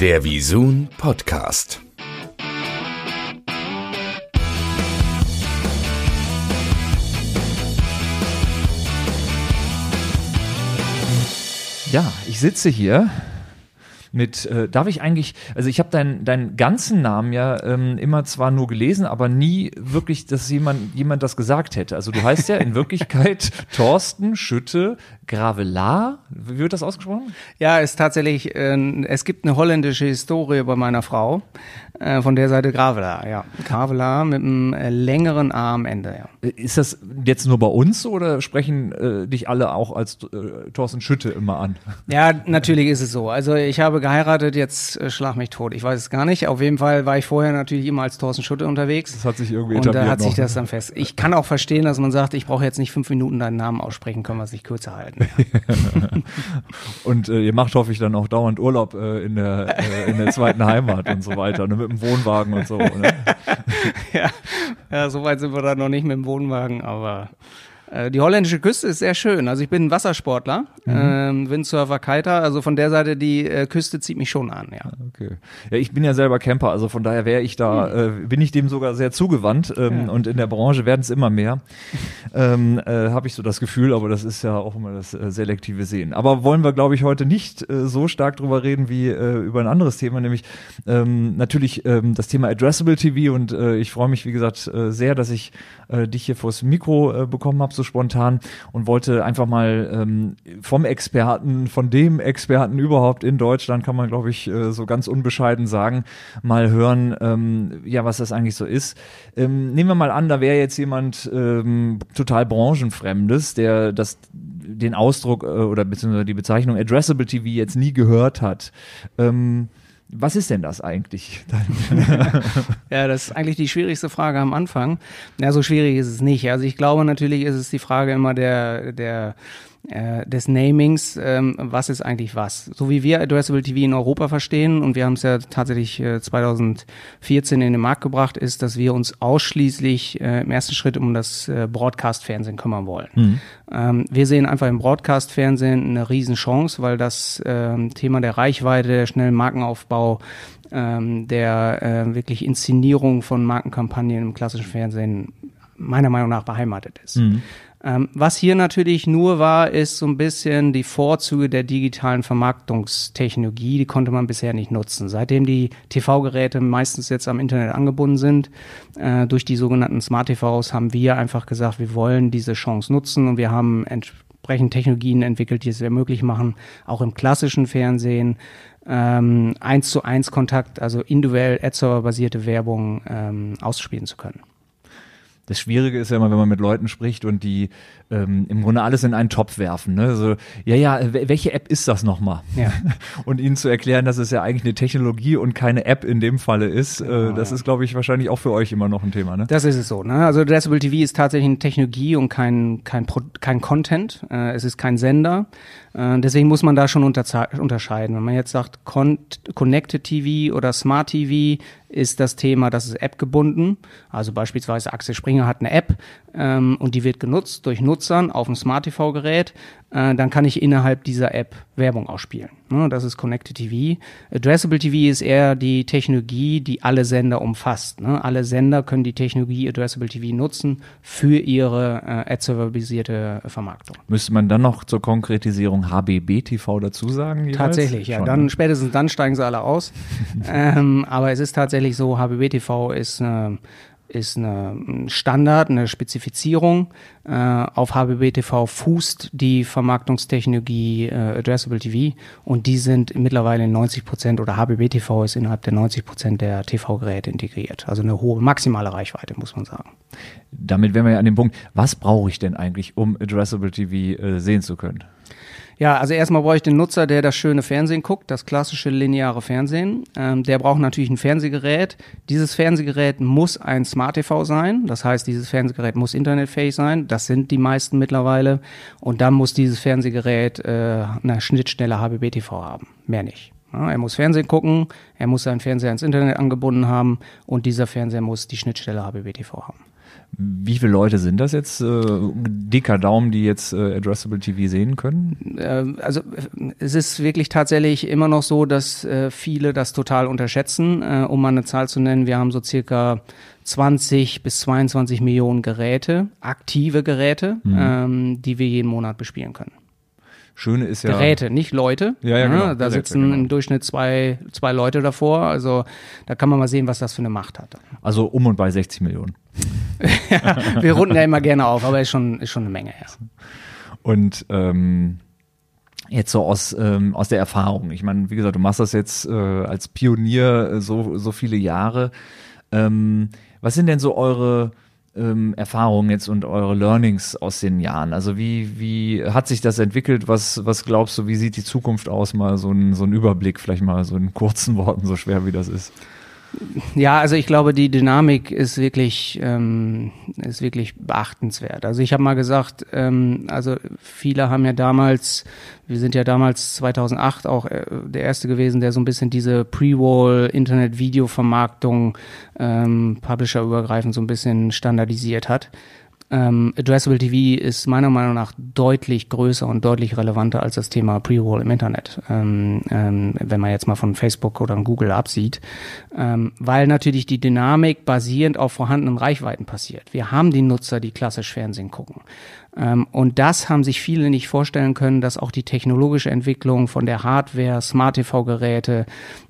Der Visun Podcast. Ja, ich sitze hier mit, äh, darf ich eigentlich, also ich habe deinen deinen ganzen Namen ja ähm, immer zwar nur gelesen, aber nie wirklich, dass jemand, jemand das gesagt hätte. Also du heißt ja in Wirklichkeit Thorsten Schütte Gravelar. Wie wird das ausgesprochen? Ja, ist tatsächlich, äh, es gibt eine holländische Historie bei meiner Frau, äh, von der Seite Gravelar, ja. Gravelar mit einem äh, längeren A am Ende, ja. Ist das jetzt nur bei uns oder sprechen äh, dich alle auch als äh, Thorsten Schütte immer an? Ja, natürlich ist es so. Also ich habe geheiratet, jetzt äh, schlag mich tot. Ich weiß es gar nicht. Auf jeden Fall war ich vorher natürlich immer als Thorsten Schütte unterwegs. Das hat sich irgendwie Und da hat sich noch. das dann fest. Ich kann auch verstehen, dass man sagt, ich brauche jetzt nicht fünf Minuten deinen Namen aussprechen, können wir es nicht kürzer halten. Und äh, ihr macht, hoffe ich, dann auch dauernd Urlaub äh, in, der, äh, in der zweiten Heimat und so weiter, ne, mit dem Wohnwagen und so. Ne? ja, ja, so weit sind wir da noch nicht mit dem Wohnwagen, aber die holländische Küste ist sehr schön. Also ich bin ein Wassersportler, ähm, Windsurfer, Kiter, also von der Seite die äh, Küste zieht mich schon an, ja. Okay. Ja, ich bin ja selber Camper, also von daher wäre ich da, äh, bin ich dem sogar sehr zugewandt ähm, Ja. und in der Branche werden es immer mehr. ähm, äh, Habe ich so das Gefühl, aber das ist ja auch immer das äh, selektive Sehen. Aber wollen wir, glaube ich, heute nicht äh, so stark drüber reden wie äh, über ein anderes Thema, nämlich ähm, natürlich ähm, das Thema Addressable TV und äh, ich freue mich, wie gesagt, äh, sehr, dass ich äh, dich hier vors Mikro äh, bekommen habe, so spontan und wollte einfach mal ähm, vom Experten, von dem Experten überhaupt in Deutschland, kann man, glaube ich, äh, so ganz unbescheiden sagen, mal hören, ähm, ja, was das eigentlich so ist. Ähm, nehmen wir mal an, da wäre jetzt jemand ähm, total branchenfremdes, der das den Ausdruck äh, oder beziehungsweise die Bezeichnung Addressable TV jetzt nie gehört hat. Ähm, was ist denn das eigentlich? Ja, das ist eigentlich die schwierigste Frage am Anfang. Ja, so schwierig ist es nicht. Also ich glaube, natürlich ist es die Frage immer der, der, äh, des Namings, ähm, was ist eigentlich was. So wie wir Addressable TV in Europa verstehen, und wir haben es ja tatsächlich äh, 2014 in den Markt gebracht, ist, dass wir uns ausschließlich äh, im ersten Schritt um das äh, Broadcast-Fernsehen kümmern wollen. Ähm, wir sehen einfach im Broadcast-Fernsehen eine Riesenchance, weil das ähm, Thema der Reichweite, der schnellen Markenaufbau, ähm, der äh, wirklich Inszenierung von Markenkampagnen im klassischen Fernsehen meiner Meinung nach beheimatet ist. Ähm, was hier natürlich nur war, ist so ein bisschen die Vorzüge der digitalen Vermarktungstechnologie, die konnte man bisher nicht nutzen. Seitdem die TV-Geräte meistens jetzt am Internet angebunden sind, äh, durch die sogenannten Smart TVs, haben wir einfach gesagt, wir wollen diese Chance nutzen und wir haben entsprechend Technologien entwickelt, die es ermöglicht machen, auch im klassischen Fernsehen ähm, eins zu eins Kontakt, also individuell Ad-Server-basierte Werbung ähm, ausspielen zu können. Das Schwierige ist ja immer, wenn man mit Leuten spricht und die ähm, im Grunde alles in einen Topf werfen. Ne? So, ja, ja, wel- welche App ist das nochmal? Ja. Und ihnen zu erklären, dass es ja eigentlich eine Technologie und keine App in dem Falle ist, äh, das ist, glaube ich, wahrscheinlich auch für euch immer noch ein Thema. Ne? Das ist es so. Ne? Also Addressable TV ist tatsächlich eine Technologie und kein, kein, Pro kein Content. Äh, es ist kein Sender. Äh, deswegen muss man da schon unterscheiden. Wenn man jetzt sagt Con Connected TV oder Smart TV, ist das Thema, das ist App gebunden. Also beispielsweise Axel Springer hat eine App ähm, und die wird genutzt durch Nutzern auf dem Smart TV-Gerät. Äh, dann kann ich innerhalb dieser App Werbung ausspielen. Ne? Das ist Connected TV. Addressable TV ist eher die Technologie, die alle Sender umfasst. Ne? Alle Sender können die Technologie Addressable TV nutzen für ihre äh, Ad-Server-basierte Vermarktung. Müsste man dann noch zur Konkretisierung HBB-TV dazu sagen? jeweils? Tatsächlich, ja. Schon, Dann ne? spätestens dann steigen sie alle aus. ähm, aber es ist tatsächlich so, HBB TV ist eine, ist eine ein Standard, eine Spezifizierung. Äh, auf HBB TV fußt die Vermarktungstechnologie äh, Addressable TV und die sind mittlerweile in 90 Prozent oder HBB TV ist innerhalb der 90 Prozent der TV-Geräte integriert. Also eine hohe maximale Reichweite, muss man sagen. Damit wären wir ja an dem Punkt, was brauche ich denn eigentlich, um Addressable TV äh, sehen zu können? Ja, also erstmal brauche ich den Nutzer, der das schöne Fernsehen guckt, das klassische lineare Fernsehen. Ähm, der braucht natürlich ein Fernsehgerät. Dieses Fernsehgerät muss ein Smart TV sein. Das heißt, dieses Fernsehgerät muss internetfähig sein. Das sind die meisten mittlerweile. Und dann muss dieses Fernsehgerät äh, eine Schnittstelle HBB TV haben. Mehr nicht. Ja, er muss Fernsehen gucken, er muss seinen Fernseher ins Internet angebunden haben und dieser Fernseher muss die Schnittstelle HBB TV haben. Wie viele Leute sind das jetzt? Äh, dicker Daumen, die jetzt äh, Addressable TV sehen können? Ähm, also es ist wirklich tatsächlich immer noch so, dass äh, viele das total unterschätzen. Äh, um mal eine Zahl zu nennen, wir haben so circa 20 bis 22 Millionen Geräte, aktive Geräte, mhm. ähm, die wir jeden Monat bespielen können. Schöne ist ja. Geräte, nicht Leute. Ja, ja, genau. Da sitzen genau. im Durchschnitt zwei, zwei Leute davor. Also da kann man mal sehen, was das für eine Macht hat. Also um und bei 60 Millionen. ja, wir runden ja immer gerne auf, aber ist schon, ist schon eine Menge, ja. Und ähm, jetzt so aus, ähm, aus der Erfahrung. Ich meine, wie gesagt, du machst das jetzt äh, als Pionier äh, so, so viele Jahre. Ähm, was sind denn so eure ähm, Erfahrungen jetzt und eure Learnings aus den Jahren? Also wie, wie hat sich das entwickelt? Was, was glaubst du, wie sieht die Zukunft aus? Mal so ein, so ein Überblick, vielleicht mal so in kurzen Worten, so schwer wie das ist. Ja, also ich glaube, die Dynamik ist wirklich, ähm, ist wirklich beachtenswert. Also ich habe mal gesagt, ähm, also viele haben ja damals, wir sind ja damals 2008 auch äh, der erste gewesen, der so ein bisschen diese Pre-Wall Internet-Video-Vermarktung ähm, Publisher-übergreifend so ein bisschen standardisiert hat. Ähm, Addressable TV ist meiner Meinung nach deutlich größer und deutlich relevanter als das Thema Pre-Roll im Internet, ähm, ähm, wenn man jetzt mal von Facebook oder Google absieht, ähm, weil natürlich die Dynamik basierend auf vorhandenen Reichweiten passiert. Wir haben die Nutzer, die klassisch Fernsehen gucken. Ähm, und das haben sich viele nicht vorstellen können, dass auch die technologische Entwicklung von der Hardware, Smart-TV-Geräte,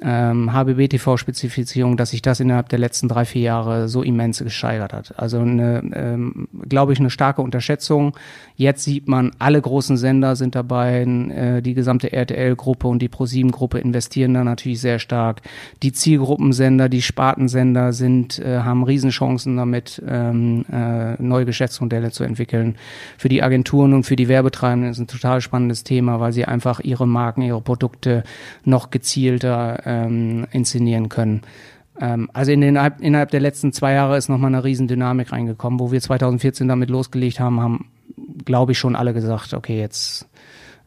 ähm, HBB-TV-Spezifizierung, dass sich das innerhalb der letzten drei, vier Jahre so immens gesteigert hat. Also eine, ähm, glaube ich, eine starke Unterschätzung. Jetzt sieht man, alle großen Sender sind dabei, äh, die gesamte RTL-Gruppe und die ProSieben-Gruppe investieren da natürlich sehr stark. Die Zielgruppensender, die Spartensender sind, äh, haben Riesenchancen damit, ähm, äh, neue Geschäftsmodelle zu entwickeln für die Agenturen und für die Werbetreibenden ist ein total spannendes Thema, weil sie einfach ihre Marken, ihre Produkte noch gezielter ähm, inszenieren können. Ähm, also in den, innerhalb der letzten zwei Jahre ist nochmal eine Riesendynamik reingekommen. Wo wir 2014 damit losgelegt haben, haben, glaube ich, schon alle gesagt, okay, jetzt,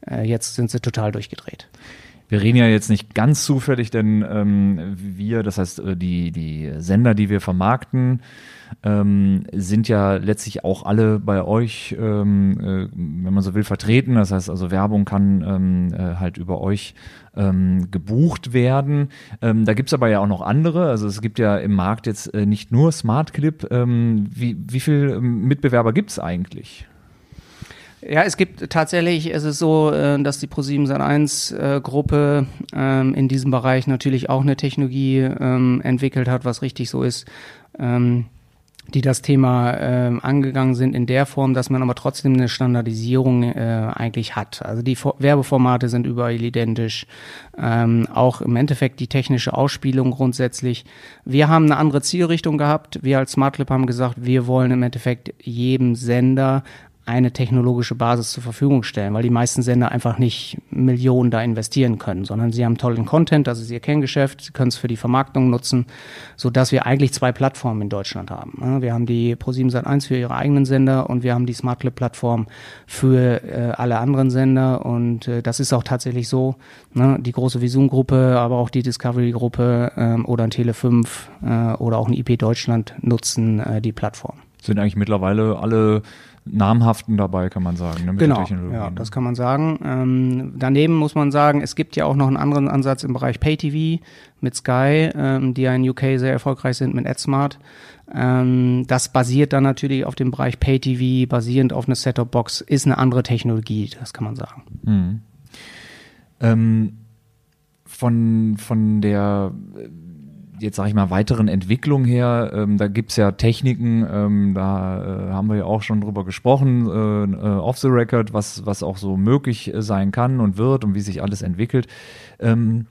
äh, jetzt sind sie total durchgedreht. Wir reden ja jetzt nicht ganz zufällig, denn ähm, wir, das heißt äh, die, die Sender, die wir vermarkten, ähm, sind ja letztlich auch alle bei euch, ähm, äh, wenn man so will, vertreten. Das heißt also Werbung kann ähm, äh, halt über euch ähm, gebucht werden. Ähm, da gibt's aber ja auch noch andere. Also es gibt ja im Markt jetzt äh, nicht nur Smart Clip. Ähm, wie, wie viele Mitbewerber gibt's eigentlich? Ja, es gibt tatsächlich, es ist so, äh, dass die Pro7 Sat1 äh, Gruppe ähm, in diesem Bereich natürlich auch eine Technologie ähm, entwickelt hat, was richtig so ist. Ähm, die das Thema angegangen sind in der Form, dass man aber trotzdem eine Standardisierung äh, eigentlich hat. Also die For Werbeformate sind überall identisch, auch im Endeffekt die technische Ausspielung grundsätzlich. Wir haben eine andere Zielrichtung gehabt. Wir als SmartClip haben gesagt, wir wollen im Endeffekt jedem Sender eine technologische Basis zur Verfügung stellen, weil die meisten Sender einfach nicht Millionen da investieren können, sondern sie haben tollen Content, das ist ihr Kerngeschäft, sie können es für die Vermarktung nutzen, so dass wir eigentlich zwei Plattformen in Deutschland haben. Wir haben die Pro7 Sat1 für ihre eigenen Sender und wir haben die SmartClip Plattform für äh, alle anderen Sender und äh, das ist auch tatsächlich so. Ne? Die große Visum Gruppe, aber auch die Discovery Gruppe ähm, oder ein Tele5 äh, oder auch ein IP Deutschland nutzen äh, die Plattform. Sind eigentlich mittlerweile alle namhaften dabei, kann man sagen. Ne, genau, ja, das kann man sagen. Ähm, daneben muss man sagen, es gibt ja auch noch einen anderen Ansatz im Bereich Pay-TV mit Sky, ähm, die ja in UK sehr erfolgreich sind mit AdSmart. Ähm, das basiert dann natürlich auf dem Bereich Pay-TV, basierend auf einer Set-Top-Box, ist eine andere Technologie, das kann man sagen. Mhm. Von, von der jetzt sage ich mal weiteren Entwicklung her, ähm, da gibt's ja Techniken, ähm, da äh, haben wir ja auch schon drüber gesprochen, äh, äh, off the record, was, was auch so möglich äh, sein kann und wird und wie sich alles entwickelt. Ähm,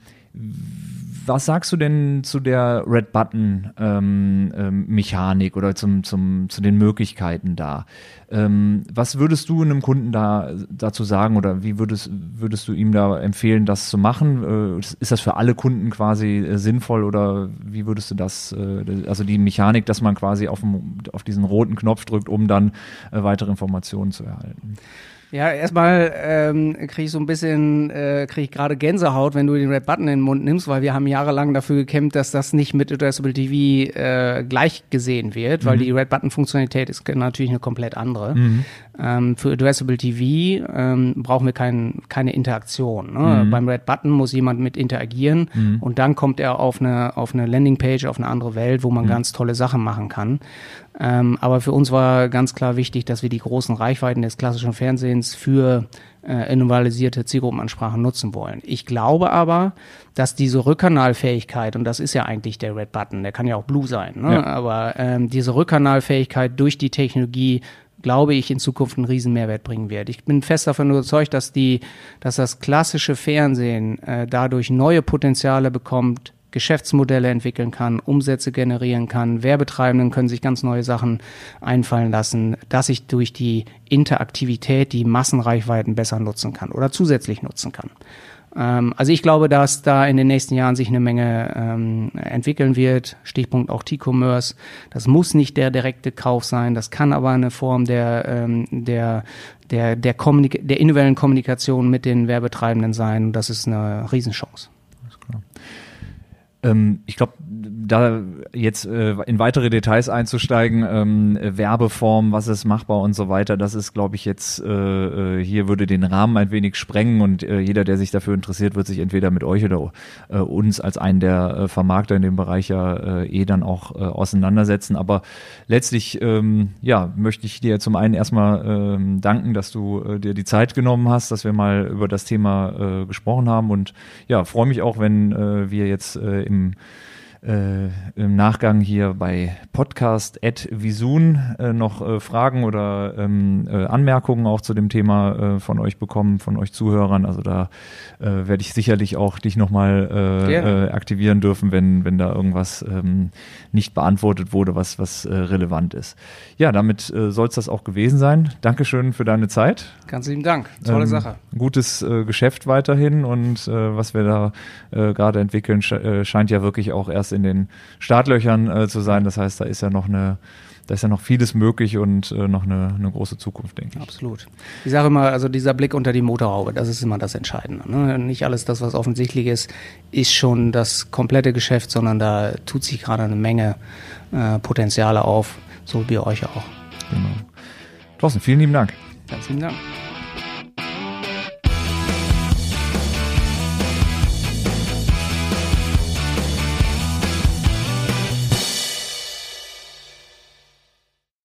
was sagst du denn zu der Red Button ähm, ähm, Mechanik oder zum, zum, zu den Möglichkeiten da? Ähm, was würdest du einem Kunden da dazu sagen oder wie würdest, würdest du ihm da empfehlen, das zu machen? Äh, ist das für alle Kunden quasi äh, sinnvoll oder wie würdest du das, äh, also die Mechanik, dass man quasi auf, dem, auf diesen roten Knopf drückt, um dann äh, weitere Informationen zu erhalten? Ja, erstmal ähm, kriege ich so ein bisschen, äh, kriege ich gerade Gänsehaut, wenn du den Red Button in den Mund nimmst, weil wir haben jahrelang dafür gekämpft, dass das nicht mit Addressable TV äh, gleich gesehen wird, weil mhm. die Red Button Funktionalität ist natürlich eine komplett andere. Mhm. Ähm, für Addressable TV ähm, brauchen wir kein, keine Interaktion. Ne? Mhm. Beim Red Button muss jemand mit interagieren mhm. und dann kommt er auf eine, auf eine Landingpage, auf eine andere Welt, wo man mhm. ganz tolle Sachen machen kann. Ähm, aber für uns war ganz klar wichtig, dass wir die großen Reichweiten des klassischen Fernsehens für äh, individualisierte Zielgruppenansprachen nutzen wollen. Ich glaube aber, dass diese Rückkanalfähigkeit, und das ist ja eigentlich der Red Button, der kann ja auch Blue sein, ne? ja. aber ähm, diese Rückkanalfähigkeit durch die Technologie glaube ich, in Zukunft einen riesen Mehrwert bringen wird. Ich bin fest davon überzeugt, dass die, dass das klassische Fernsehen äh, dadurch neue Potenziale bekommt, Geschäftsmodelle entwickeln kann, Umsätze generieren kann. Werbetreibenden können sich ganz neue Sachen einfallen lassen, dass ich durch die Interaktivität die Massenreichweiten besser nutzen kann oder zusätzlich nutzen kann. Ähm, also ich glaube, dass da in den nächsten Jahren sich eine Menge ähm, entwickeln wird. Stichpunkt auch T-Commerce. Das muss nicht der direkte Kauf sein, das kann aber eine Form der, ähm, der der, der, Kommunik der individuellen Kommunikation mit den Werbetreibenden sein. Das ist eine Riesenchance. Ähm, ich glaube, da jetzt äh, in weitere Details einzusteigen, ähm, Werbeform, was ist machbar und so weiter, das ist, glaube ich, jetzt äh, äh, hier würde den Rahmen ein wenig sprengen und äh, jeder, der sich dafür interessiert, wird sich entweder mit euch oder äh, uns als einen der äh, Vermarkter in dem Bereich ja eh dann auch auseinandersetzen. Aber letztlich, ähm, ja, möchte ich dir zum einen erstmal äh, danken, dass du dir die Zeit genommen hast, dass wir mal über das Thema gesprochen haben und ja, freue mich auch, wenn wir jetzt äh, im äh, im Nachgang hier bei Podcast at Visun äh, noch äh, Fragen oder ähm, äh, Anmerkungen auch zu dem Thema äh, von euch bekommen, von euch Zuhörern. Also da äh, werde ich sicherlich auch dich nochmal äh, aktivieren dürfen, wenn, wenn da irgendwas ähm, nicht beantwortet wurde, was, was relevant ist. Ja, damit äh, soll es das auch gewesen sein. Dankeschön für deine Zeit. Ganz lieben Dank. Tolle ähm, Sache. Gutes Geschäft weiterhin und was wir da gerade entwickeln, äh, scheint ja wirklich auch erst in den Startlöchern äh, zu sein. Das heißt, da ist ja noch eine da ist ja noch vieles möglich und äh, noch eine, eine große Zukunft, denke ich. Absolut. Ich sage immer, also dieser Blick unter die Motorhaube, das ist immer das Entscheidende. Ne? Nicht alles das, was offensichtlich ist, ist schon das komplette Geschäft, sondern da tut sich gerade eine Menge äh, Potenziale auf, so wie euch auch. Genau. Thorsten, vielen lieben Dank. Ganz lieben Dank.